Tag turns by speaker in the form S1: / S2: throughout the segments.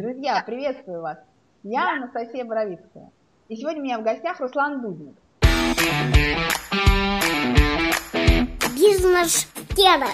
S1: Друзья, приветствую вас! Я Анастасия Боровицкая. И сегодня у меня в гостях Руслан Дудник.
S2: Бизнес-тема.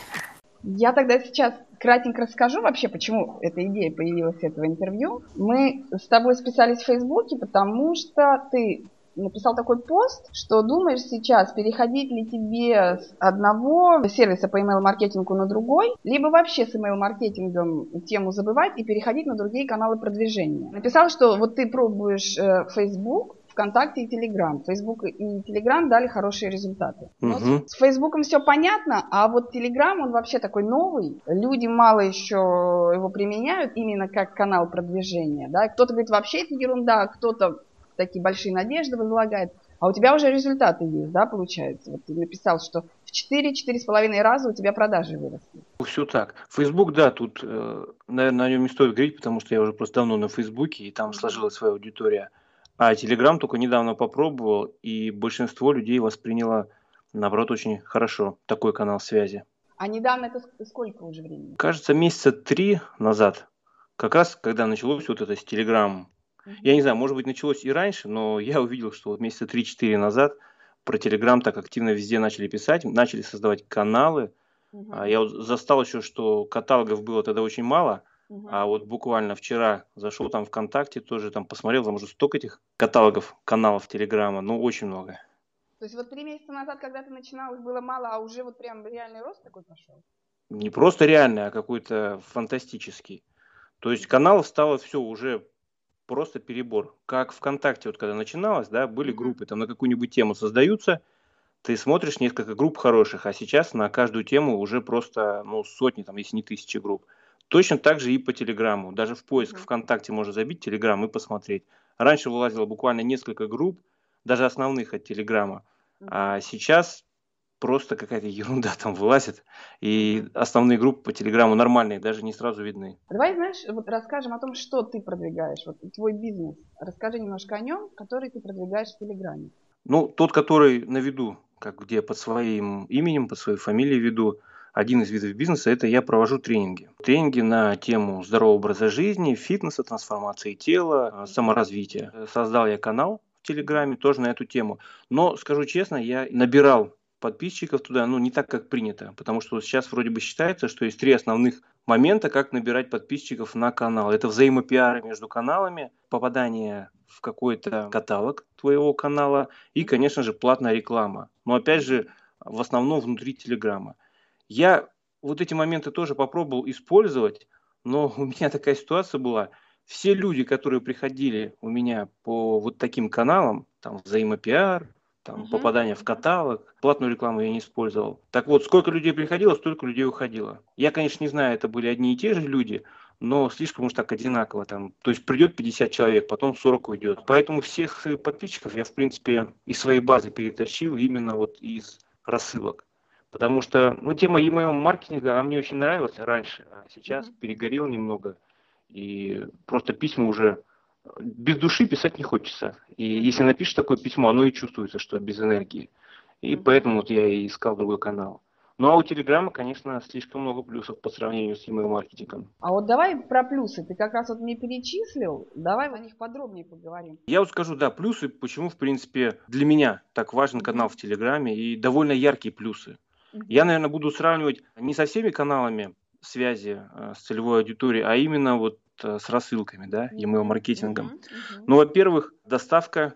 S1: Я тогда сейчас кратенько расскажу вообще, почему эта идея появилась этого интервью. Мы с тобой списались в Фейсбуке, потому что ты написал такой пост, что думаешь сейчас, переходить ли тебе с одного сервиса по email-маркетингу на другой, либо вообще с email-маркетингом тему забывать и переходить на другие каналы продвижения. Написал, что вот ты пробуешь э, Facebook, ВКонтакте и Телеграм. Фейсбук и Телеграм дали хорошие результаты.
S3: Угу.
S1: С Фейсбуком все понятно, а вот Телеграм, он вообще такой новый. Люди мало еще его применяют именно как канал продвижения. Да? Кто-то говорит, вообще это ерунда, кто-то такие большие надежды возлагает. А у тебя уже результаты есть, да, получается? Вот ты написал, что в 4-4,5 раза у тебя продажи выросли.
S3: Все так. Фейсбук, да, тут, э, наверное, о нем не стоит говорить, потому что я уже просто давно на Фейсбуке, и там сложилась своя аудитория. А Телеграм только недавно попробовал, и большинство людей восприняло, наоборот, очень хорошо такой канал связи.
S1: А недавно это сколько уже времени?
S3: Кажется, месяца три назад, как раз когда началось вот это с Я не знаю, может быть, началось и раньше, но я увидел, что вот месяца 3-4 назад про Телеграм так активно везде начали писать, начали создавать каналы.
S1: Угу.
S3: Я вот застал еще, что каталогов было тогда очень мало,
S1: Угу.
S3: а вот буквально вчера зашел там ВКонтакте, тоже там посмотрел, там уже столько этих каталогов, каналов Телеграма, ну очень много.
S1: То есть вот три месяца назад, когда ты начинал, их было мало, а уже вот прям реальный рост такой пошел?
S3: Не просто реальный, а какой-то фантастический. То есть каналов стало все уже просто перебор. Как ВКонтакте, вот когда начиналось, да, были группы, там на какую-нибудь тему создаются, ты смотришь несколько групп хороших, а сейчас на каждую тему уже просто, ну, сотни, там, если не тысячи групп. Точно так же и по Телеграму. Даже в поиск. ВКонтакте можно забить Телеграм и посмотреть. Раньше вылазило буквально несколько групп, даже основных от Телеграма. А сейчас просто какая-то ерунда там вылазит. И основные группы по Телеграму нормальные, даже не сразу видны.
S1: Давай, знаешь, вот расскажем о том, что ты продвигаешь, вот твой бизнес. Расскажи немножко о нем, который ты продвигаешь в Телеграме.
S3: Ну, тот, который на виду, как где под своим именем, под своей фамилией веду, один из видов бизнеса, это я провожу тренинги. Тренинги на тему здорового образа жизни, фитнеса, трансформации тела, э, саморазвития. Создал я канал в Телеграме тоже на эту тему. Но, скажу честно, я набирал подписчиков туда, ну, не так, как принято. Потому что сейчас вроде бы считается, что есть три основных момента, как набирать подписчиков на канал. Это взаимопиары между каналами, попадание в какой-то каталог твоего канала и, конечно же, платная реклама. Но опять же, в основном внутри Телеграма. Я вот эти моменты тоже попробовал использовать, но у меня такая ситуация была. Все люди, которые приходили у меня по вот таким каналам, там взаимопиар, там
S1: Мгм.
S3: попадание в каталог, платную рекламу я не использовал. Так вот, сколько людей приходило, столько людей уходило. Я, конечно, не знаю, это были одни и те же люди, но слишком уж так одинаково там. То есть придет 50 человек, потом 40 уйдет. Поэтому всех своих подписчиков я, в принципе, из своей базы перетащил именно вот из рассылок. Потому что, ну, тема email маркетинга, она мне очень нравилась раньше, а сейчас перегорел немного. И просто письма уже без души писать не хочется. И если напишешь такое письмо, оно и чувствуется, что без энергии. И поэтому вот я и искал другой канал. Ну а у Телеграма, конечно, слишком много плюсов по сравнению с email маркетингом.
S1: А вот давай про плюсы. Ты как раз вот мне перечислил. Давай о них подробнее поговорим.
S3: Я вот скажу, да, плюсы, почему, в принципе, для меня так важен канал в Телеграме и довольно яркие плюсы. Я, наверное, буду сравнивать не со всеми каналами связи э, с целевой аудиторией, а именно вот с рассылками, да, email-маркетингом.
S1: Мгм. Мгм.
S3: Ну, во-первых, доставка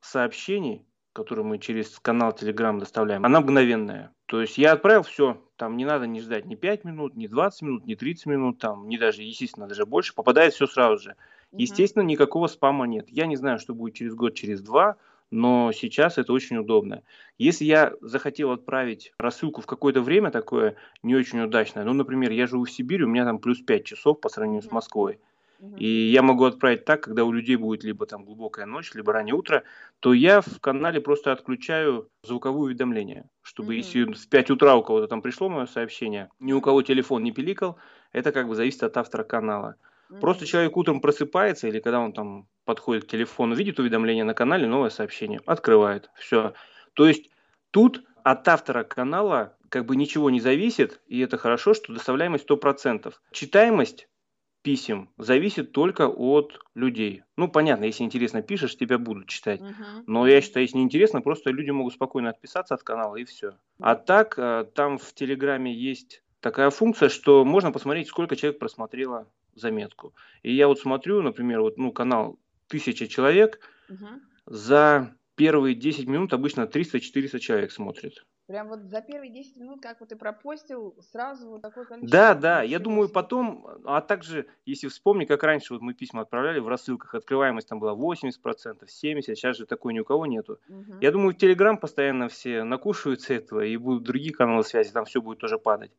S3: сообщений, которые мы через канал Telegram доставляем, она мгновенная. То есть я отправил все, там не надо не ждать ни 5 минут, ни 20 минут, ни 30 минут, там, не даже, естественно, даже больше, попадает все сразу же.
S1: Мгм.
S3: Естественно, никакого спама нет. Я не знаю, что будет через год, через два, но сейчас это очень удобно. Если я захотел отправить рассылку в какое-то время такое не очень удачное, ну, например, я живу в Сибири, у меня там плюс 5 часов по сравнению с. Москвой, и я могу отправить так, когда у людей будет либо там глубокая ночь, либо раннее утро, то я в канале просто отключаю звуковые уведомления, чтобы
S1: Мгм.
S3: если в 5 утра у кого-то там пришло мое сообщение, ни у кого телефон не пиликал, это как бы зависит от автора канала. Просто
S1: Мгм.
S3: человек утром просыпается, или когда он там подходит к телефону, видит уведомление на канале, новое сообщение, открывает, все. То есть тут от автора канала как бы ничего не зависит, и это хорошо, что доставляемость 100%. Читаемость писем зависит только от людей. Ну, понятно, если интересно пишешь, тебя будут читать.
S1: Мгм.
S3: Но я считаю, если не интересно, просто люди могут спокойно отписаться от канала и все. А так, э, там в Телеграме есть такая функция, что можно посмотреть, сколько человек просмотрело заметку. И я вот смотрю, например, вот, ну, канал тысяча человек,
S1: Мгм.
S3: за первые 10 минут обычно 300-400 человек смотрит.
S1: Прям вот за первые 10 минут, как вот ты пропостил, сразу вот такое количество.
S3: Да, да, я думаю, потом, а также, если вспомни, как раньше вот мы письма отправляли в рассылках, открываемость там была 80%, 70%, сейчас же такой ни у кого нету.
S1: Мгм.
S3: Я думаю, в Телеграм постоянно все накушаются этого, и будут другие каналы связи, там все будет тоже падать.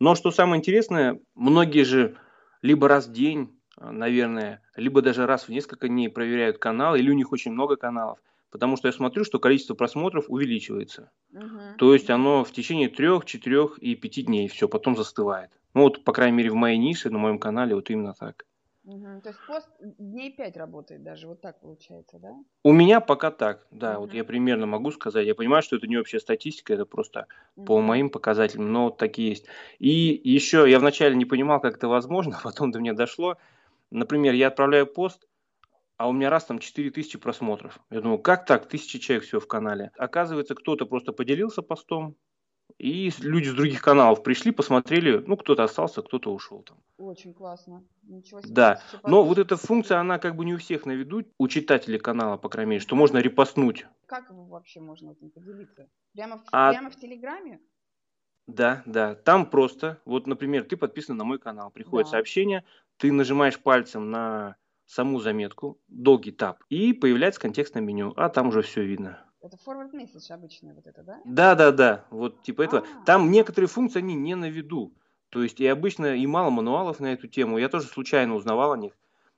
S3: Но что самое интересное, многие же либо раз в день, наверное, либо даже раз в несколько дней проверяют канал, или у них очень много каналов, потому что я смотрю, что количество просмотров увеличивается.
S1: Мгм.
S3: То есть оно в течение трех, четырех и пяти дней все, потом застывает. Ну вот, по крайней мере, в моей нише, на моем канале, вот именно так.
S1: Мгм. То есть пост дней 5 работает даже, вот так получается, да?
S3: У меня пока так, да, вот
S1: Мгм.
S3: я примерно могу сказать. Я понимаю, что это не общая статистика, это просто по
S1: Мгм.
S3: моим показателям, но вот такие есть. И еще я вначале не понимал, как это возможно, потом до меня дошло. Например, я отправляю пост, а у меня раз там 4000 просмотров. Я думаю, как так? Тысячи человек всего в канале. Оказывается, кто-то просто поделился постом, и люди с других каналов пришли, посмотрели, ну, кто-то остался, кто-то ушел там.
S1: Очень классно. Ничего себе.
S3: Да, но вот эта функция, она как бы не у всех на виду, у читателей канала, по крайней мере, что можно репостнуть.
S1: Как его вообще можно этим поделиться? Прямо в,
S3: А-
S1: прямо в Телеграме?
S3: Да, да, там просто, вот, например, ты подписан на мой канал, приходит
S1: Да.
S3: сообщение, ты нажимаешь пальцем на саму заметку, долгий тап, и появляется контекстное меню, а там уже все видно.
S1: Это forward message обычный вот это, да?
S3: Да, да, да, вот типа этого.
S1: А.
S3: Там некоторые функции, они не на виду. То есть и обычно и мало мануалов на эту тему. Я тоже случайно узнавал о них.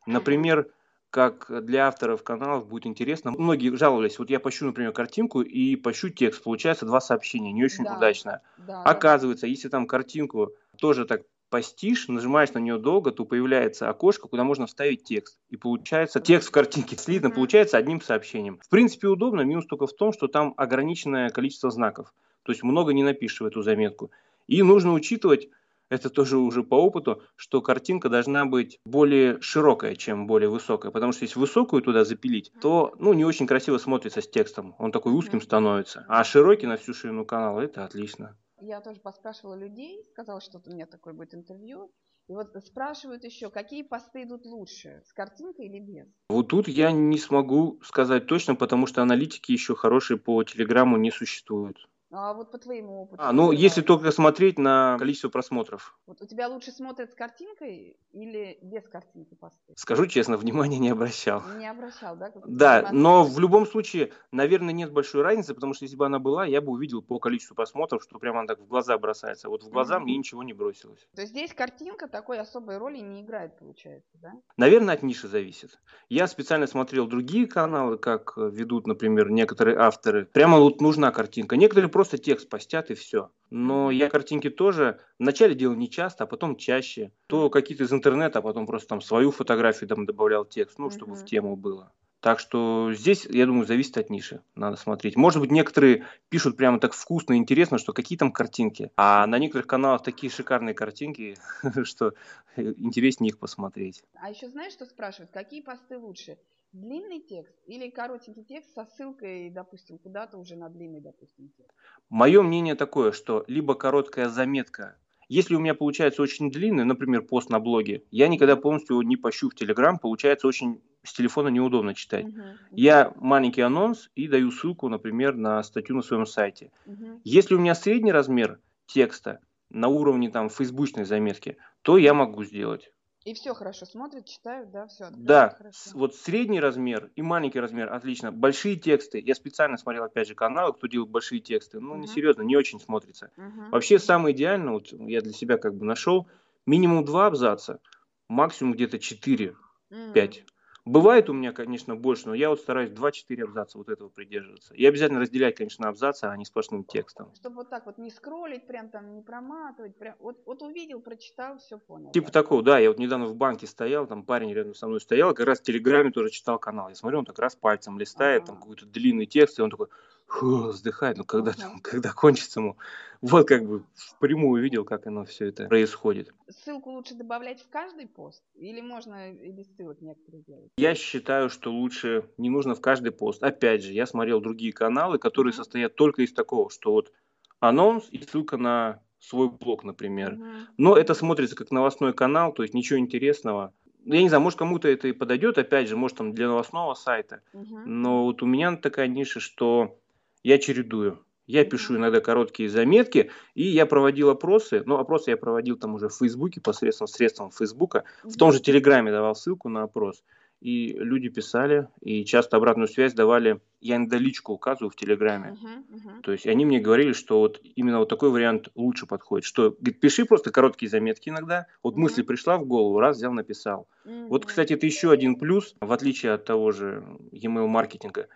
S3: Например, как для авторов каналов будет интересно. Многие жаловались, вот я пощу, например, картинку и пощу текст. Получается два сообщения, не очень
S1: Да.
S3: удачно.
S1: Да, да,
S3: Оказывается, если там картинку тоже так постишь, нажимаешь на нее долго, то появляется окошко, куда можно вставить текст. И получается текст в картинке слитно получается одним сообщением. В принципе, удобно, минус только в том, что там ограниченное количество знаков. То есть много не напишешь в эту заметку. И нужно учитывать, это тоже уже по опыту, что картинка должна быть более широкая, чем более высокая. Потому что если высокую туда запилить, то ну, не очень красиво смотрится с текстом. Он такой узким становится. А широкий на всю ширину канала, это отлично.
S1: Я тоже поспрашивала людей, сказала, что у меня такое будет интервью. И вот спрашивают еще, какие посты идут лучше, с картинкой или без?
S3: Вот тут я не смогу сказать точно, потому что аналитики еще хорошие по Телеграму не существуют.
S1: А вот по твоему опыту.
S3: А, ну, если
S1: нравится?
S3: только смотреть на количество просмотров.
S1: Вот у тебя лучше смотрят с картинкой или без картинки посты?
S3: Скажу честно, внимания не обращал.
S1: Не обращал, да?
S3: Да, но в любом случае, наверное, нет большой разницы, потому что если бы она была, я бы увидел по количеству просмотров, что прямо она так в глаза бросается. Вот в глаза
S1: Мгм.
S3: мне ничего не бросилось.
S1: То есть здесь картинка такой особой роли не играет, получается, да?
S3: Наверное, от ниши зависит. Я специально смотрел другие каналы, как ведут, например, некоторые авторы. Прямо вот нужна картинка. Некоторые просто текст постят и все. Но я картинки тоже вначале делал не часто, а потом чаще. То какие-то из интернета, а потом просто там свою фотографию там добавлял текст, ну, чтобы в
S1: Мгм.
S3: тему было. Так что здесь, я думаю, зависит от ниши. Надо смотреть. Может быть, некоторые пишут прямо так вкусно и интересно, что какие там картинки. А на некоторых каналах такие шикарные картинки, что интереснее их посмотреть.
S1: А еще знаешь, что спрашивают? Какие посты лучше? Длинный текст или коротенький текст со ссылкой, допустим, куда-то уже на длинный, допустим, текст?
S3: Мое мнение такое, что либо короткая заметка. Если у меня получается очень длинный, например, пост на блоге, я никогда полностью его не пощу в Телеграм, получается очень с телефона неудобно читать.
S1: Мгм.
S3: Я маленький анонс и даю ссылку, например, на статью на своем сайте.
S1: Мгм.
S3: Если у меня средний размер текста на уровне там фейсбучной заметки, то я могу сделать.
S1: И все хорошо смотрят, читают, да, все.
S3: Да,
S1: хорошо.
S3: вот средний размер и маленький размер, отлично. Большие тексты, я специально смотрел, опять же, каналы, кто делает большие тексты, ну, не
S1: Мгм.
S3: серьезно, не очень смотрится.
S1: Мгм.
S3: Вообще самое идеальное, вот я для себя как бы нашел, минимум два абзаца, максимум где-то 4-5.
S1: М.
S3: Бывает у меня, конечно, больше, но я вот стараюсь 2-4 абзаца вот этого придерживаться. И обязательно разделять, конечно, абзацы, а не сплошным текстом.
S1: Чтобы вот так вот не скроллить, прям там не проматывать, прям вот, вот увидел, прочитал, все понял.
S3: Типа такого, да, я вот недавно в банке стоял, там парень рядом со мной стоял, как раз в Телеграме тоже читал канал. Я смотрю, он так раз пальцем листает, там
S1: Ага.
S3: какой-то длинный текст, и он такой, фу, вздыхает, ну когда, там, когда кончится, ему. Вот как бы впрямую увидел, как оно все это происходит.
S1: Ссылку лучше добавлять в каждый пост? Или можно и без ссылок некоторые делать?
S3: Я считаю, что лучше не нужно в каждый пост. Опять же, я смотрел другие каналы, которые mm-hmm. состоят только из такого, что вот анонс и ссылка на свой блог, например. Mm-hmm. Но это смотрится как новостной канал, то есть ничего интересного. Я не знаю, может кому-то это и подойдет, опять же, может там для новостного сайта. Mm-hmm. Но вот у меня такая ниша, что я чередую. Я пишу иногда короткие заметки, и я проводил опросы. Ну, опросы я проводил там уже в Фейсбуке, посредством средством Фейсбука. В том же Телеграме давал ссылку на опрос. И люди писали, и часто обратную связь давали. Я иногда личку указываю в Телеграме. Uh-huh, uh-huh. То есть они мне говорили, что вот именно вот такой вариант лучше подходит. Что, говорит, пиши просто короткие заметки иногда. Вот uh-huh. мысль пришла в голову, раз взял, написал. Uh-huh. Вот, кстати, это еще один плюс, в отличие от того же email маркетинга.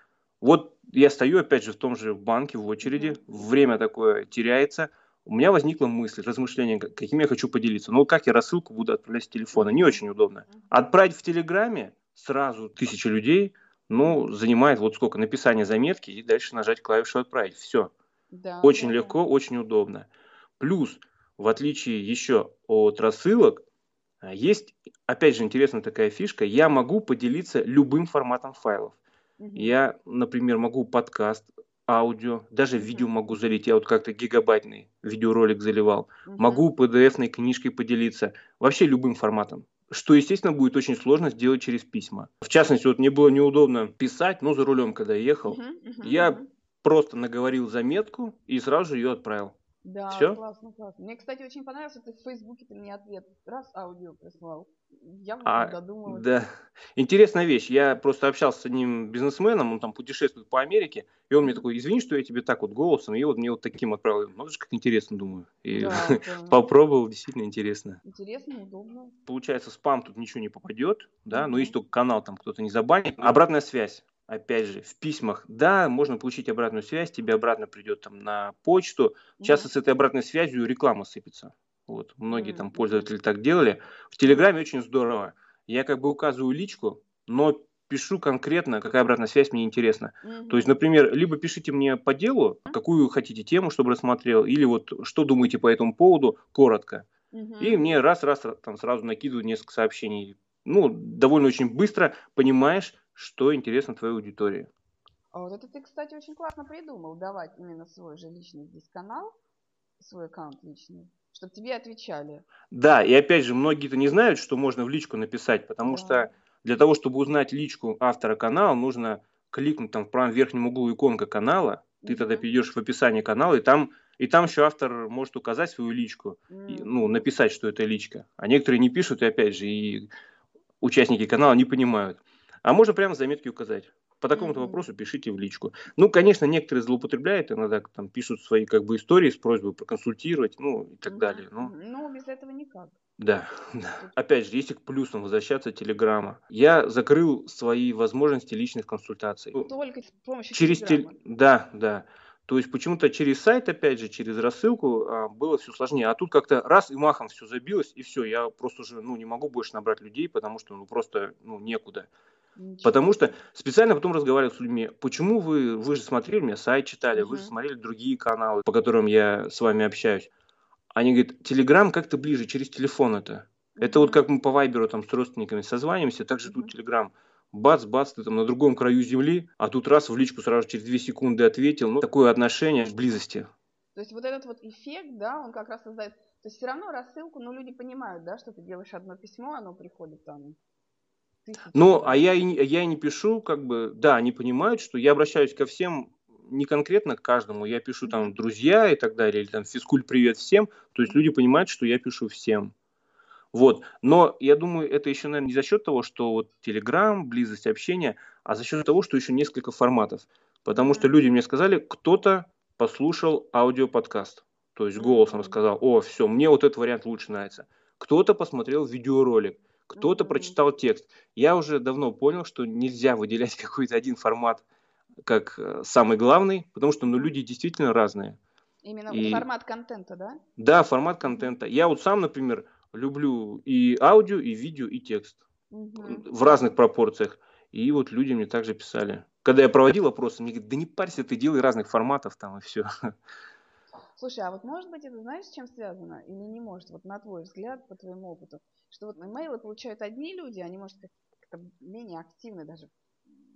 S3: Вот я стою опять же в том же банке в очереди, время такое теряется. У меня возникла мысль, размышление, каким я хочу поделиться. Ну, как я рассылку буду отправлять с телефона? Не очень удобно. Отправить в Телеграме сразу тысяча людей, ну, занимает вот сколько, написание заметки и дальше нажать клавишу «Отправить». Все. Да, очень да, легко, очень удобно. Плюс, в отличие еще от рассылок, а, есть, опять же, интересная такая фишка, я могу поделиться любым форматом файлов. Я, например, могу подкаст, аудио, даже видео могу залить. Я вот как-то гигабайтный видеоролик заливал. Могу PDF-ной книжкой поделиться. Вообще любым форматом. Что, естественно, будет очень сложно сделать через письма. В частности, вот мне было неудобно писать, ну, за рулем, когда я ехал. Я просто наговорил заметку и сразу же ее отправил.
S1: Да, Все? классно, классно. Мне, кстати, очень понравилось, что ты в Фейсбуке ты мне ответ раз аудио прислал. Я а, додумалась.
S3: Да. Интересная вещь. Я просто общался с одним бизнесменом, он там путешествует по Америке, и он мне такой, извини, что я тебе так вот голосом, и вот мне вот таким отправил. Ну, это же как интересно, думаю. И да, попробовал, действительно интересно.
S1: Интересно, удобно.
S3: Получается, спам тут ничего не попадет, да, но есть только канал, там кто-то не забанит. Обратная связь опять же, в письмах, да, можно получить обратную связь, тебе обратно придет там на почту. Часто mm-hmm. с этой обратной связью реклама сыпется. Вот, многие mm-hmm. там пользователи так делали. В Телеграме очень здорово. Я как бы указываю личку, но пишу конкретно, какая обратная связь мне интересна. Mm-hmm. То есть, например, либо пишите мне по делу, какую хотите тему, чтобы рассмотрел, или вот что думаете по этому поводу, коротко. Mm-hmm. И мне раз-раз там сразу накидывают несколько сообщений. Ну, довольно очень быстро понимаешь, что интересно твоей аудитории.
S1: А вот это ты, кстати, очень классно придумал, давать именно свой же личный здесь канал, свой аккаунт личный, чтобы тебе отвечали.
S3: Да, и опять же, многие-то не знают, что можно в личку написать, потому да. что для того, чтобы узнать личку автора канала, нужно кликнуть там в правом верхнем углу иконка канала, ты тогда перейдешь в описание канала, и там, и там еще автор может указать свою личку, угу. и, ну, написать, что это личка. А некоторые не пишут, и опять же, и участники канала не понимают. А можно прямо заметки указать. По такому-то mm-hmm. вопросу пишите в личку. Ну, конечно, некоторые злоупотребляют, иногда там пишут свои как бы истории с просьбой проконсультировать, ну и так mm-hmm. далее.
S1: Ну, ну, без этого никак.
S3: Да, да. Опять же, если к плюсам возвращаться Телеграма, я закрыл свои возможности личных консультаций.
S1: Только с помощью
S3: через Телеграма? Тел... Да, да. То есть почему-то через сайт, опять же, через рассылку а, было все сложнее. А тут как-то раз и махом все забилось, и все, я просто уже ну, не могу больше набрать людей, потому что ну, просто ну, некуда. Ничего. Потому что специально потом разговаривал с людьми, почему вы, вы же смотрели, меня сайт читали, угу. вы же смотрели другие каналы, по которым я с вами общаюсь. Они говорят, Телеграм как-то ближе, через телефон это. Это вот как мы по Вайберу там с родственниками созваниваемся, так же тут Телеграм. Бац, бац, ты там на другом краю земли, а тут раз в личку сразу через две секунды ответил. Ну, такое отношение в близости.
S1: То есть вот этот вот эффект, да, он как раз создает... То есть все равно рассылку, ну, люди понимают, да, что ты делаешь одно письмо, оно приходит там
S3: ну, а я, я не пишу, как бы, да, они понимают, что я обращаюсь ко всем не конкретно к каждому, я пишу там друзья и так далее, или там физкуль привет всем, то есть люди понимают, что я пишу всем. Вот, но я думаю, это еще, наверное, не за счет того, что вот Telegram, близость общения, а за счет того, что еще несколько форматов. Потому что люди мне сказали, кто-то послушал аудиоподкаст, то есть голосом сказал, о, все, мне вот этот вариант лучше нравится. Кто-то посмотрел видеоролик, кто-то прочитал текст. Я уже давно понял, что нельзя выделять какой-то один формат как э, самый главный, потому что ну, люди действительно разные.
S1: Именно и... формат контента, да?
S3: Да, формат контента. Я вот сам, например, люблю и аудио, и видео, и текст mm-hmm. в разных пропорциях. И вот люди мне также писали. Когда я проводил опросы, мне говорят, да не парься, ты делай разных форматов там и все.
S1: Слушай, а вот может быть это знаешь, с чем связано? Или не может? Вот на твой взгляд, по твоему опыту, что вот имейлы получают одни люди, они, может, как-то менее активны даже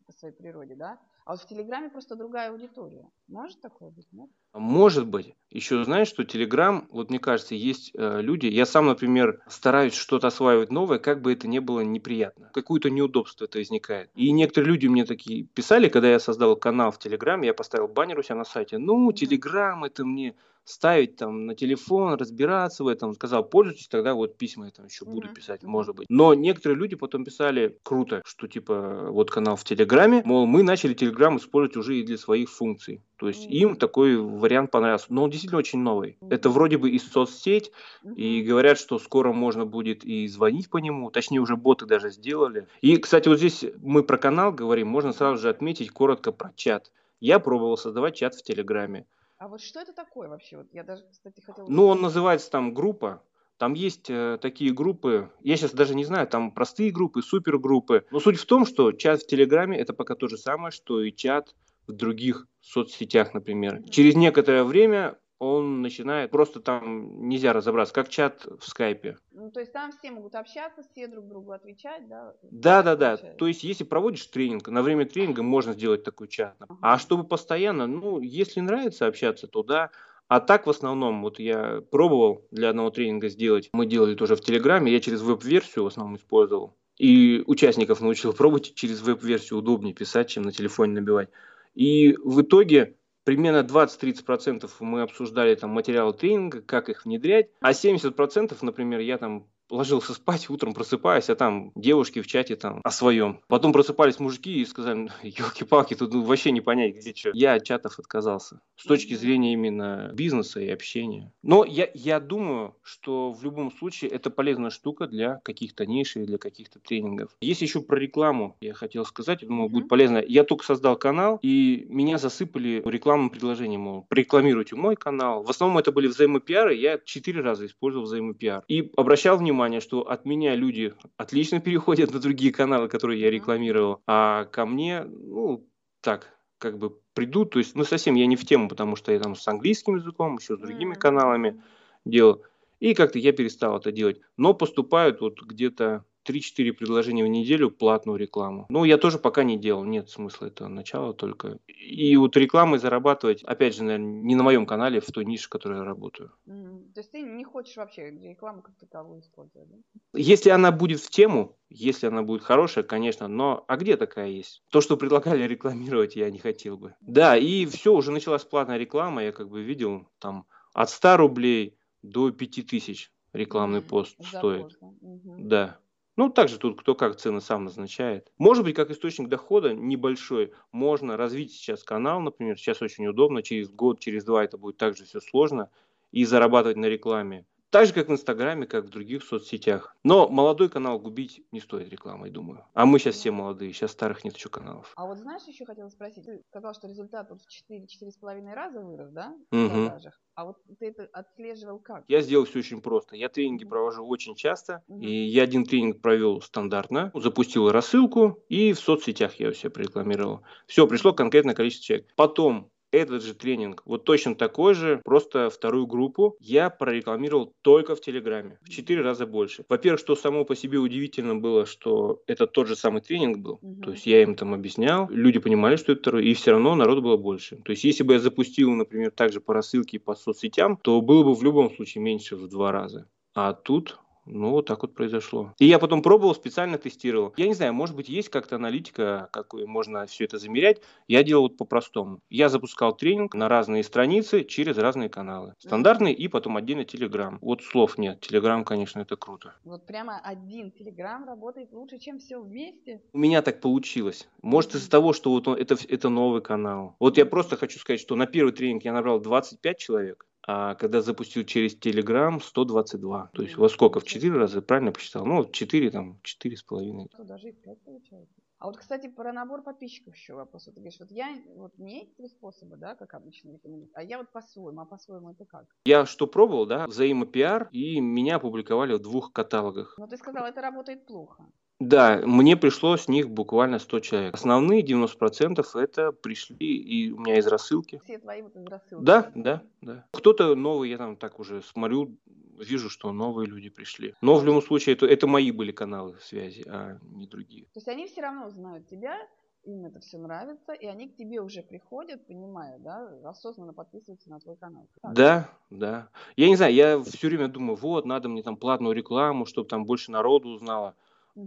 S1: по своей природе, да? А вот в Телеграме просто другая аудитория. Может такое быть, нет?
S3: Может быть. Еще знаешь, что Телеграм, вот мне кажется, есть э, люди, я сам, например, стараюсь что-то осваивать новое, как бы это ни было неприятно. Какое-то неудобство это возникает. И некоторые люди мне такие писали, когда я создал канал в Телеграме, я поставил баннер у себя на сайте, ну, Телеграм это мне ставить там на телефон, разбираться в этом. Сказал, пользуйтесь, тогда вот письма я там еще буду писать, может быть. Но некоторые люди потом писали, круто, что типа вот канал в Телеграме, мол, мы начали Телеграм использовать уже и для своих функций. То есть им такой вариант понравился. Но он действительно очень новый. Это вроде бы и соцсеть, и говорят, что скоро можно будет и звонить по нему. Точнее, уже боты даже сделали. И, кстати, вот здесь мы про канал говорим, можно сразу же отметить коротко про чат. Я пробовал создавать чат в Телеграме.
S1: А вот что это такое вообще? Вот я даже, кстати, хотела...
S3: Ну, он называется там группа. Там есть э, такие группы, я сейчас даже не знаю, там простые группы, супергруппы. Но суть в том, что чат в Телеграме это пока то же самое, что и чат в других соцсетях, например. Через некоторое время он начинает, просто там нельзя разобраться, как чат в скайпе.
S1: Ну, то есть там все могут общаться, все друг другу отвечать, да?
S3: Да, да, да. То есть если проводишь тренинг, на время тренинга можно сделать такой чат. Uh-huh. А чтобы постоянно, ну, если нравится общаться, то да. А так в основном, вот я пробовал для одного тренинга сделать, мы делали тоже в Телеграме, я через веб-версию в основном использовал. И участников научил пробовать через веб-версию удобнее писать, чем на телефоне набивать. И в итоге примерно 20-30% мы обсуждали там материалы тренинга, как их внедрять, а 70%, например, я там ложился спать, утром просыпаюсь, а там девушки в чате там о своем. Потом просыпались мужики и сказали, елки-палки, тут ну, вообще не понять, где что. Я от чатов отказался. С точки зрения именно бизнеса и общения. Но я, я думаю, что в любом случае это полезная штука для каких-то ниш или для каких-то тренингов. Есть еще про рекламу, я хотел сказать, я думаю, будет полезно. Я только создал канал, и меня засыпали рекламным предложением, мол, рекламируйте мой канал. В основном это были взаимопиары, я четыре раза использовал взаимопиар. И обращал внимание внимание, что от меня люди отлично переходят на другие каналы, которые я рекламировал, а ко мне, ну, так, как бы придут, то есть, ну, совсем я не в тему, потому что я там с английским языком, еще с другими каналами делал, и как-то я перестал это делать. Но поступают вот где-то 3-4 предложения в неделю платную рекламу. Ну, я тоже пока не делал, нет смысла, это начало только. И вот рекламой зарабатывать, опять же, наверное, не на моем канале, в той нише, в которой я работаю.
S1: Mm-hmm. То есть ты не хочешь вообще рекламу как таковую использовать, да?
S3: Если она будет в тему, если она будет хорошая, конечно, но а где такая есть? То, что предлагали рекламировать, я не хотел бы. Да, и все, уже началась платная реклама, я как бы видел там от 100 рублей до 5000 рекламный пост За стоит. Угу. да. Ну, также тут кто как цены сам назначает. Может быть, как источник дохода небольшой, можно развить сейчас канал, например, сейчас очень удобно, через год, через два это будет также все сложно, и зарабатывать на рекламе. Так же, как в Инстаграме, как в других соцсетях. Но молодой канал губить не стоит рекламой, думаю. А мы сейчас все молодые, сейчас старых нет еще каналов.
S1: А вот знаешь, еще хотела спросить. Ты сказал, что результат вот в 4-4,5 раза вырос, да, в угу. продажах? А вот ты это отслеживал как?
S3: Я сделал все очень просто. Я тренинги провожу очень часто. Угу. И я один тренинг провел стандартно. Запустил рассылку и в соцсетях я все прорекламировал. Все, пришло конкретное количество человек. Потом этот же тренинг, вот точно такой же, просто вторую группу я прорекламировал только в Телеграме. В четыре раза больше. Во-первых, что само по себе удивительно было, что это тот же самый тренинг был. Угу. То есть я им там объяснял, люди понимали, что это второй, и все равно народу было больше. То есть если бы я запустил, например, также по рассылке и по соцсетям, то было бы в любом случае меньше в два раза. А тут ну, вот так вот произошло. И я потом пробовал, специально тестировал. Я не знаю, может быть, есть как-то аналитика, как можно все это замерять. Я делал вот по-простому. Я запускал тренинг на разные страницы через разные каналы. Стандартный и потом отдельно Телеграм. Вот слов нет. Телеграм, конечно, это круто.
S1: Вот прямо один Телеграм работает лучше, чем все вместе?
S3: У меня так получилось. Может, из-за того, что вот он, это, это новый канал. Вот я просто хочу сказать, что на первый тренинг я набрал 25 человек а когда запустил через Telegram 122. То есть во сколько? В 4 раза, правильно посчитал? Ну, 4, там, 4,5.
S1: Ну, даже и 5 получается. А вот, кстати, про набор подписчиков еще вопрос. Вот ты говоришь, вот я, вот мне эти три способа, да, как обычно рекомендую, а я вот по-своему, а по-своему это как?
S3: Я что пробовал, да, взаимопиар, и меня опубликовали в двух каталогах.
S1: Но ты сказал, это работает плохо.
S3: Да, мне пришло с них буквально 100 человек. Основные 90% это пришли и у меня из рассылки.
S1: Все твои вот из рассылки?
S3: Да, да, да. Кто-то новый, я там так уже смотрю, вижу, что новые люди пришли. Но в любом случае это, это мои были каналы связи, а не другие.
S1: То есть они все равно знают тебя, им это все нравится, и они к тебе уже приходят, понимая, да, осознанно подписываются на твой канал.
S3: Так. Да, да. Я не знаю, я все время думаю, вот, надо мне там платную рекламу, чтобы там больше народу узнало.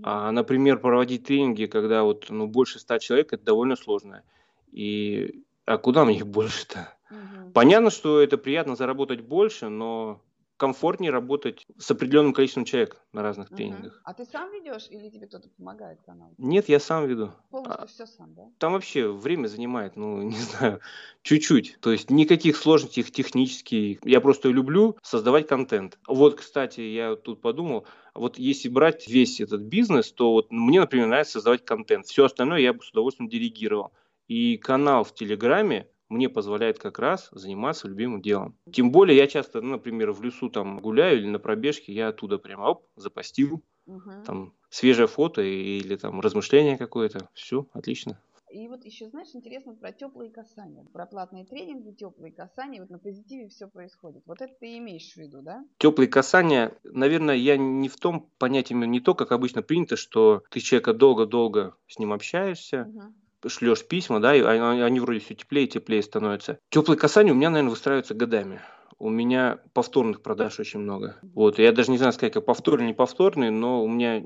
S3: А, например, проводить тренинги, когда вот ну, больше ста человек, это довольно сложно. И а куда мне их больше-то? Угу. Понятно, что это приятно заработать больше, но комфортнее работать с определенным количеством человек на разных uh-huh. тренингах.
S1: А ты сам ведешь или тебе кто-то помогает канал?
S3: Нет, я сам веду.
S1: Полностью а, все сам, да?
S3: Там вообще время занимает, ну, не знаю, чуть-чуть. То есть никаких сложностей технических. Я просто люблю создавать контент. Вот, кстати, я тут подумал, вот если брать весь этот бизнес, то вот мне, например, нравится создавать контент. Все остальное я бы с удовольствием делегировал. И канал в Телеграме мне позволяет как раз заниматься любимым делом. Тем более я часто, ну, например, в лесу там гуляю или на пробежке, я оттуда прямо оп, запостил, угу. там свежее фото или там размышление какое-то, все, отлично.
S1: И вот еще, знаешь, интересно про теплые касания, про платные тренинги, теплые касания, вот на позитиве все происходит. Вот это ты имеешь в виду, да?
S3: Теплые касания, наверное, я не в том понятии, не то, как обычно принято, что ты человека долго-долго с ним общаешься, угу шлешь письма, да, и они, они вроде все теплее и теплее становятся. Теплые касания у меня, наверное, выстраиваются годами. У меня повторных продаж очень много. Вот, я даже не знаю сказать, как повторный, не повторный, но у меня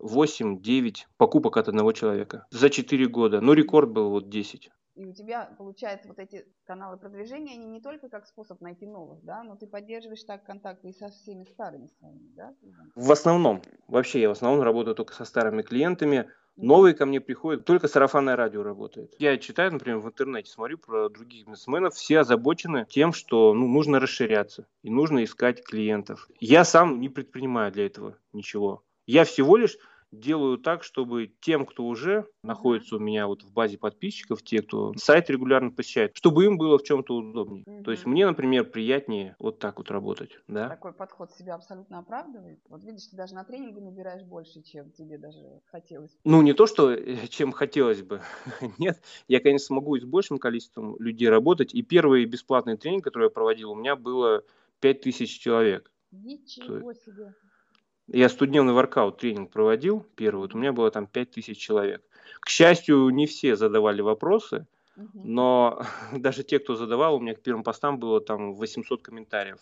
S3: 8-9 покупок от одного человека за 4 года. Ну, рекорд был вот 10.
S1: И у тебя, получается, вот эти каналы продвижения, они не только как способ найти новых, да, но ты поддерживаешь так контакты и со всеми старыми своими, да?
S3: В основном. Вообще я в основном работаю только со старыми клиентами. Новые ко мне приходят, только сарафанное радио работает. Я читаю, например, в интернете, смотрю про других бизнесменов, все озабочены тем, что ну, нужно расширяться и нужно искать клиентов. Я сам не предпринимаю для этого ничего. Я всего лишь делаю так, чтобы тем, кто уже находится у меня вот в базе подписчиков, те, кто сайт регулярно посещает, чтобы им было в чем-то удобнее. Mm-hmm. То есть мне, например, приятнее вот так вот работать. Да?
S1: Такой подход себя абсолютно оправдывает. Вот видишь, ты даже на тренинге набираешь больше, чем тебе даже хотелось.
S3: Ну, не то, что э, чем хотелось бы. Нет, я, конечно, смогу и с большим количеством людей работать. И первый бесплатный тренинг, который я проводил, у меня было 5000 человек.
S1: Ничего себе.
S3: Я студневный воркаут тренинг проводил первый, вот у меня было там 5000 человек. К счастью, не все задавали вопросы, но даже те, кто задавал, у меня к первым постам было там 800 комментариев.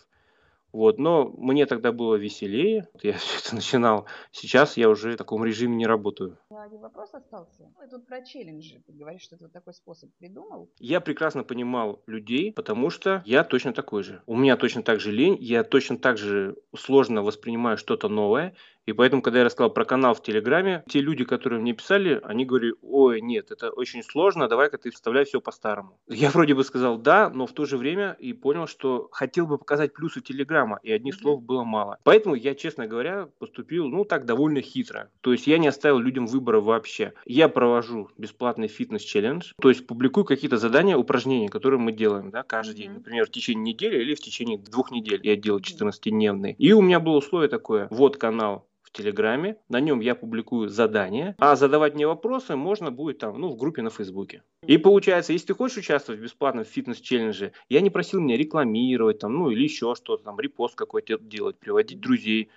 S3: Вот, но мне тогда было веселее, я все это начинал. Сейчас я уже в таком режиме не работаю.
S1: Один вопрос остался. Ну, тут про челленджи. Ты говоришь, что ты вот такой способ придумал.
S3: Я прекрасно понимал людей, потому что я точно такой же. У меня точно так же лень, я точно так же сложно воспринимаю что-то новое. И поэтому, когда я рассказал про канал в Телеграме, те люди, которые мне писали, они говорили, ой, нет, это очень сложно, давай-ка ты вставляй все по-старому. Я вроде бы сказал да, но в то же время и понял, что хотел бы показать плюсы Телеграма, и одних mm-hmm. слов было мало. Поэтому я, честно говоря, поступил, ну, так, довольно хитро. То есть я не оставил людям выбора вообще. Я провожу бесплатный фитнес-челлендж, то есть публикую какие-то задания, упражнения, которые мы делаем, да, каждый mm-hmm. день. Например, в течение недели или в течение двух недель я делаю 14-дневный. И у меня было условие такое, вот канал, в Телеграме. На нем я публикую задания, а задавать мне вопросы можно будет там, ну, в группе на Фейсбуке. И получается, если ты хочешь участвовать в бесплатном фитнес-челлендже, я не просил меня рекламировать там, ну, или еще что-то, там, репост какой-то делать, приводить друзей,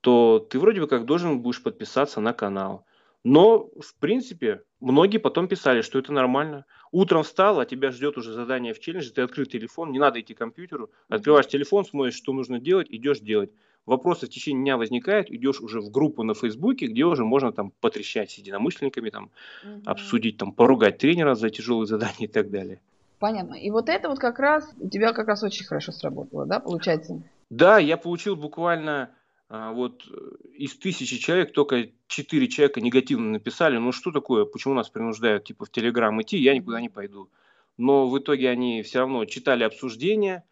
S3: то ты вроде бы как должен будешь подписаться на канал. Но, в принципе, многие потом писали, что это нормально. Утром встал, а тебя ждет уже задание в челлендже, ты открыл телефон, не надо идти к компьютеру, открываешь телефон, смотришь, что нужно делать, идешь делать вопросы в течение дня возникают, идешь уже в группу на Фейсбуке, где уже можно там потрещать с единомышленниками, там, угу. обсудить, там, поругать тренера за тяжелые задания и так далее.
S1: Понятно. И вот это вот как раз у тебя как раз очень хорошо сработало, да, получается?
S3: Да, я получил буквально а, вот из тысячи человек только четыре человека негативно написали, ну что такое, почему нас принуждают типа в Телеграм идти, я никуда не пойду. Но в итоге они все равно читали обсуждения,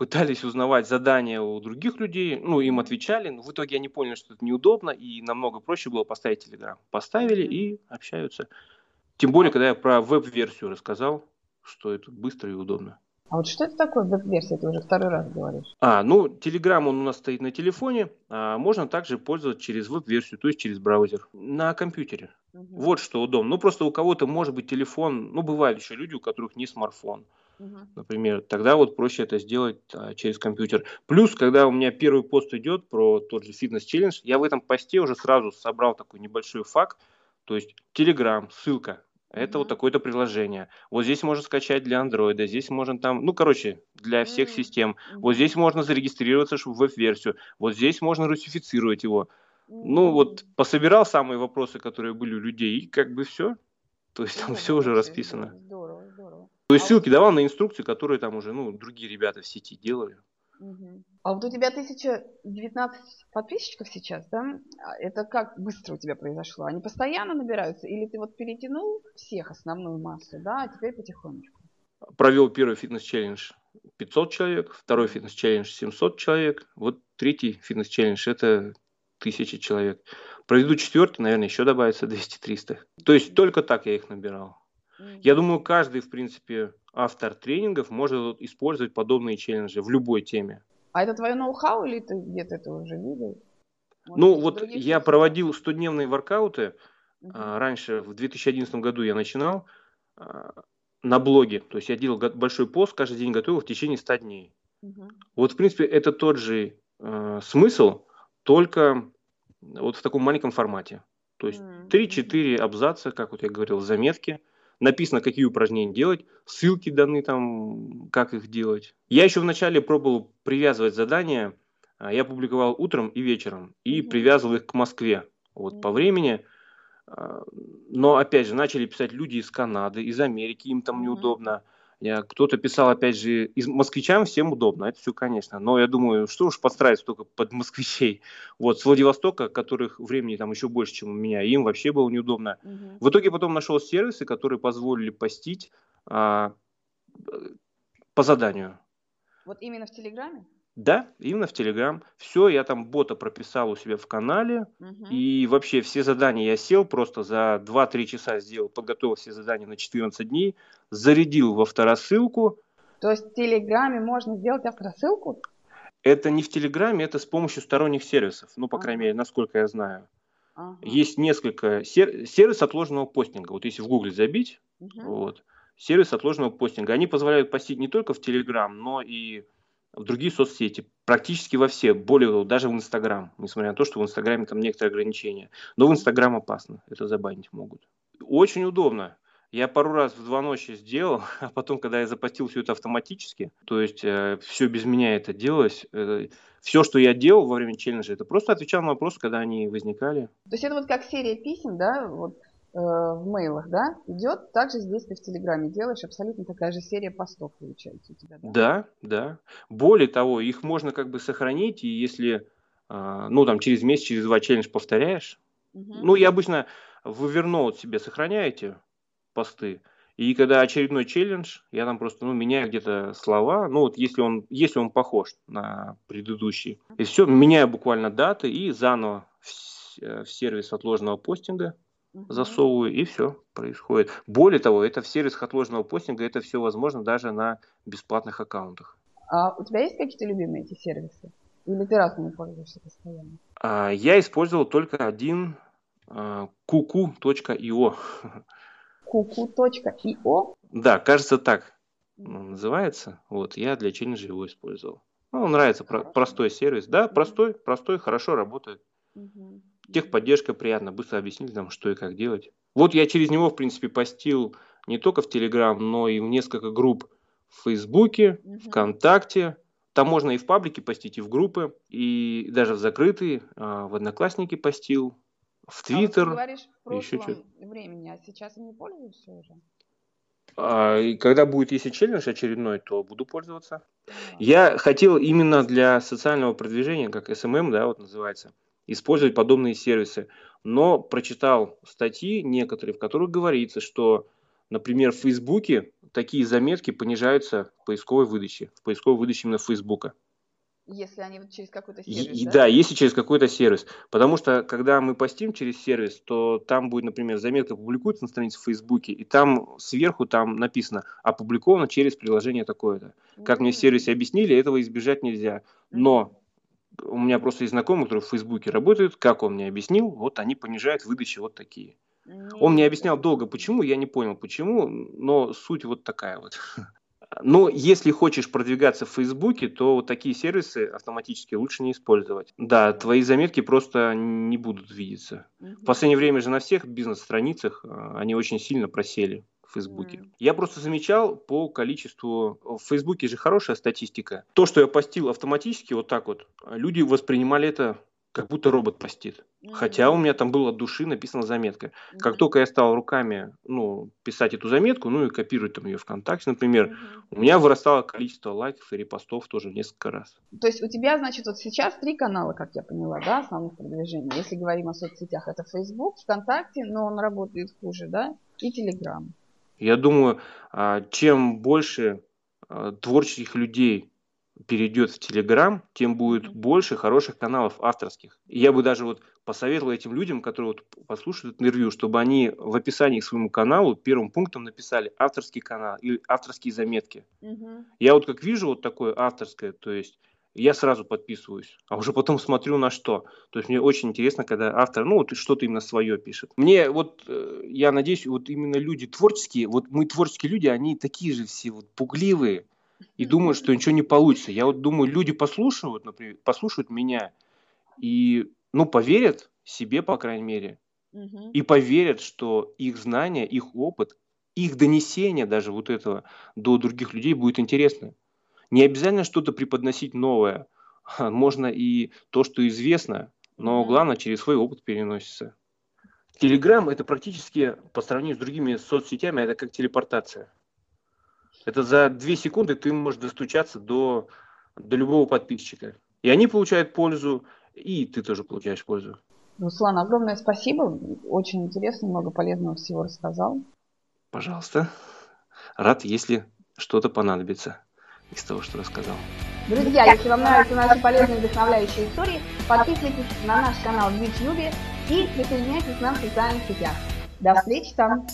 S3: пытались узнавать задания у других людей, ну, им отвечали, но в итоге они поняли, что это неудобно, и намного проще было поставить Telegram. Поставили и общаются. Тем более, когда я про веб-версию рассказал, что это быстро и удобно.
S1: А вот что это такое веб-версия? Ты уже второй раз говоришь.
S3: А, ну, Telegram, он у нас стоит на телефоне, а можно также пользоваться через веб-версию, то есть через браузер на компьютере. Угу. Вот что удобно. Ну, просто у кого-то может быть телефон, ну, бывают еще люди, у которых не смартфон, угу. Например. Тогда вот проще это сделать а, через компьютер. Плюс, когда у меня первый пост идет про тот же фитнес-челлендж, я в этом посте уже сразу собрал такой небольшой факт, то есть Telegram, ссылка, это mm-hmm. вот такое-то приложение. Вот здесь можно скачать для Android, здесь можно там, ну, короче, для всех mm-hmm. систем. Вот здесь можно зарегистрироваться в веб-версию, вот здесь можно русифицировать его. Mm-hmm. Ну, вот пособирал самые вопросы, которые были у людей, и как бы все. То есть там все уже расписано.
S1: Здорово.
S3: То есть ссылки давал на инструкции, которые там уже, ну, другие ребята в сети делали.
S1: Угу. А вот у тебя 1019 подписчиков сейчас, да? А это как быстро у тебя произошло? Они постоянно набираются? Или ты вот перетянул всех основную массу, да, а теперь потихонечку?
S3: Провел первый фитнес-челлендж 500 человек, второй фитнес-челлендж 700 человек, вот третий фитнес-челлендж это 1000 человек. Проведу четвертый, наверное, еще добавится 200-300. То есть только так я их набирал. Я думаю, каждый, в принципе, автор тренингов может использовать подобные челленджи в любой теме.
S1: А это твое ноу-хау или ты где-то это уже видел?
S3: Может, ну, вот я проводил 100-дневные воркауты. Uh-huh. А, раньше, в 2011 году я начинал а, на блоге. То есть я делал большой пост, каждый день готовил в течение 100 дней. Uh-huh. Вот, в принципе, это тот же э, смысл, только вот в таком маленьком формате. То есть uh-huh. 3-4 абзаца, как вот я говорил, заметки – написано, какие упражнения делать, ссылки даны там, как их делать. Я еще вначале пробовал привязывать задания, а, я публиковал утром и вечером, и mm-hmm. привязывал их к Москве, вот mm-hmm. по времени. А, но, опять же, начали писать люди из Канады, из Америки, им там mm-hmm. неудобно. Я, кто-то писал, опять же, из москвичам всем удобно, это все, конечно. Но я думаю, что уж подстраиваться только под москвичей. Вот, с Владивостока, которых времени там еще больше, чем у меня, им вообще было неудобно. Угу. В итоге потом нашел сервисы, которые позволили постить а, по заданию.
S1: Вот именно в Телеграме?
S3: Да, именно в Телеграм. Все, я там бота прописал у себя в канале. Угу. И вообще все задания я сел, просто за 2-3 часа сделал, подготовил все задания на 14 дней, зарядил во второсылку.
S1: То есть в Телеграме можно сделать авторассылку?
S3: Это не в Телеграме, это с помощью сторонних сервисов. Ну, по ага. крайней мере, насколько я знаю. Ага. Есть несколько сер... сервис отложенного постинга. Вот если в Гугле забить, угу. вот, сервис отложенного постинга. Они позволяют постить не только в Телеграм, но и в другие соцсети, практически во все, более даже в Инстаграм, несмотря на то, что в Инстаграме там некоторые ограничения. Но в Инстаграм опасно, это забанить могут. Очень удобно. Я пару раз в два ночи сделал, а потом, когда я запостил все это автоматически, то есть э, все без меня это делалось, э, все, что я делал во время челленджа, это просто отвечал на вопросы, когда они возникали.
S1: То есть это вот как серия писем, да, вот в мейлах, да, идет. Также здесь ты в Телеграме делаешь абсолютно такая же серия постов получается у тебя.
S3: Да, да. да. Более того, их можно как бы сохранить, и если, а, ну, там, через месяц, через два челлендж повторяешь, угу. ну, я обычно в Evernote себе сохраняете посты, и когда очередной челлендж, я там просто ну, меняю где-то слова, ну вот если он, если он похож на предыдущий. И все, меняю буквально даты и заново в, э, в сервис отложенного постинга засовываю, и все происходит. Более того, это в сервисах отложенного постинга, это все возможно даже на бесплатных аккаунтах.
S1: А у тебя есть какие-то любимые эти сервисы? Или ты разными пользуешься постоянно?
S3: А, я использовал только один kuku.io.
S1: kuku.io?
S3: Да, кажется так называется. Вот, я для челленджа его использовал. Ну, нравится, про- простой сервис. Да, простой, простой, хорошо работает. Угу. Техподдержка приятно, быстро объяснили там, что и как делать. Вот я через него, в принципе, постил не только в Телеграм, но и в несколько групп в Фейсбуке, угу. ВКонтакте. Там можно и в паблике постить, и в группы, и даже в закрытые, а, в Одноклассники постил, в Твиттер. А вот
S1: говоришь в еще что времени, а сейчас не пользуешься уже?
S3: А, и когда будет, если челлендж очередной, то буду пользоваться. Я хотел именно для социального продвижения, как SMM, да, вот называется, использовать подобные сервисы. Но прочитал статьи некоторые, в которых говорится, что, например, в Фейсбуке такие заметки понижаются в поисковой выдаче, в поисковой выдаче именно Фейсбука.
S1: Если они вот через какой-то сервис,
S3: И,
S1: да?
S3: да, если через какой-то сервис. Потому что, когда мы постим через сервис, то там будет, например, заметка публикуется на странице в Фейсбуке, и там сверху там написано «опубликовано через приложение такое-то». Как мне в сервисе объяснили, этого избежать нельзя. Но у меня просто есть знакомые, которые в Фейсбуке работают, как он мне объяснил, вот они понижают выдачи вот такие. Он мне объяснял долго, почему, я не понял, почему, но суть вот такая вот. Но если хочешь продвигаться в Фейсбуке, то вот такие сервисы автоматически лучше не использовать. Да, твои заметки просто не будут видеться. В последнее время же на всех бизнес-страницах а, они очень сильно просели в Фейсбуке.
S1: Мгм.
S3: Я просто замечал по количеству... В Фейсбуке же хорошая статистика. То, что я постил автоматически вот так вот, люди воспринимали это как будто робот постит. Хотя у меня там была от души написана заметка. Как только я стал руками ну, писать эту заметку, ну и копировать там ее ВКонтакте, например, у меня вырастало количество лайков и репостов тоже в несколько раз.
S1: То есть у тебя, значит, вот сейчас три канала, как я поняла, да, основных продвижений. Если говорим о соцсетях, это Facebook, ВКонтакте, но он работает хуже, да, и Telegram.
S3: Я думаю, а, чем больше а, творческих людей перейдет в Телеграм, тем будет больше хороших каналов авторских. И я бы даже вот посоветовал этим людям, которые вот послушают это интервью, чтобы они в описании к своему каналу первым пунктом написали авторский канал или авторские заметки. Я вот как вижу вот такое авторское, то есть я сразу подписываюсь, а уже потом смотрю на что. То есть мне очень интересно, когда автор, ну, вот что-то именно свое пишет. Мне вот, э, я надеюсь, вот именно люди творческие, вот мы творческие люди, они такие же все вот пугливые и думают, что ничего не получится. Я вот думаю, люди послушают, например, послушают меня и, ну, поверят себе, по крайней мере,
S1: Мгм.
S3: и поверят, что их знания, их опыт, их донесение даже вот этого до других людей будет интересно. Не обязательно что-то преподносить новое. Можно и то, что известно, но главное через свой опыт переносится. Телеграм это практически по сравнению с другими соцсетями, это как телепортация. Это за две секунды ты можешь достучаться до, до любого подписчика. И они получают пользу, и ты тоже получаешь пользу.
S1: Руслан, огромное спасибо. Очень интересно, много полезного всего рассказал.
S3: Пожалуйста. Рад, если что-то понадобится из того, что рассказал.
S1: Друзья, если вам нравятся наши полезные вдохновляющие истории, подписывайтесь на наш канал в YouTube и присоединяйтесь к нам в социальных сетях. До встречи там!